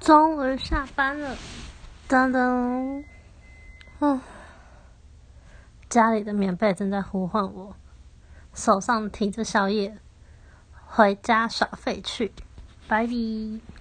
终于下班了，噔噔。嗯，家里的棉被正在呼唤我，手上提着宵夜回家耍废去。拜拜。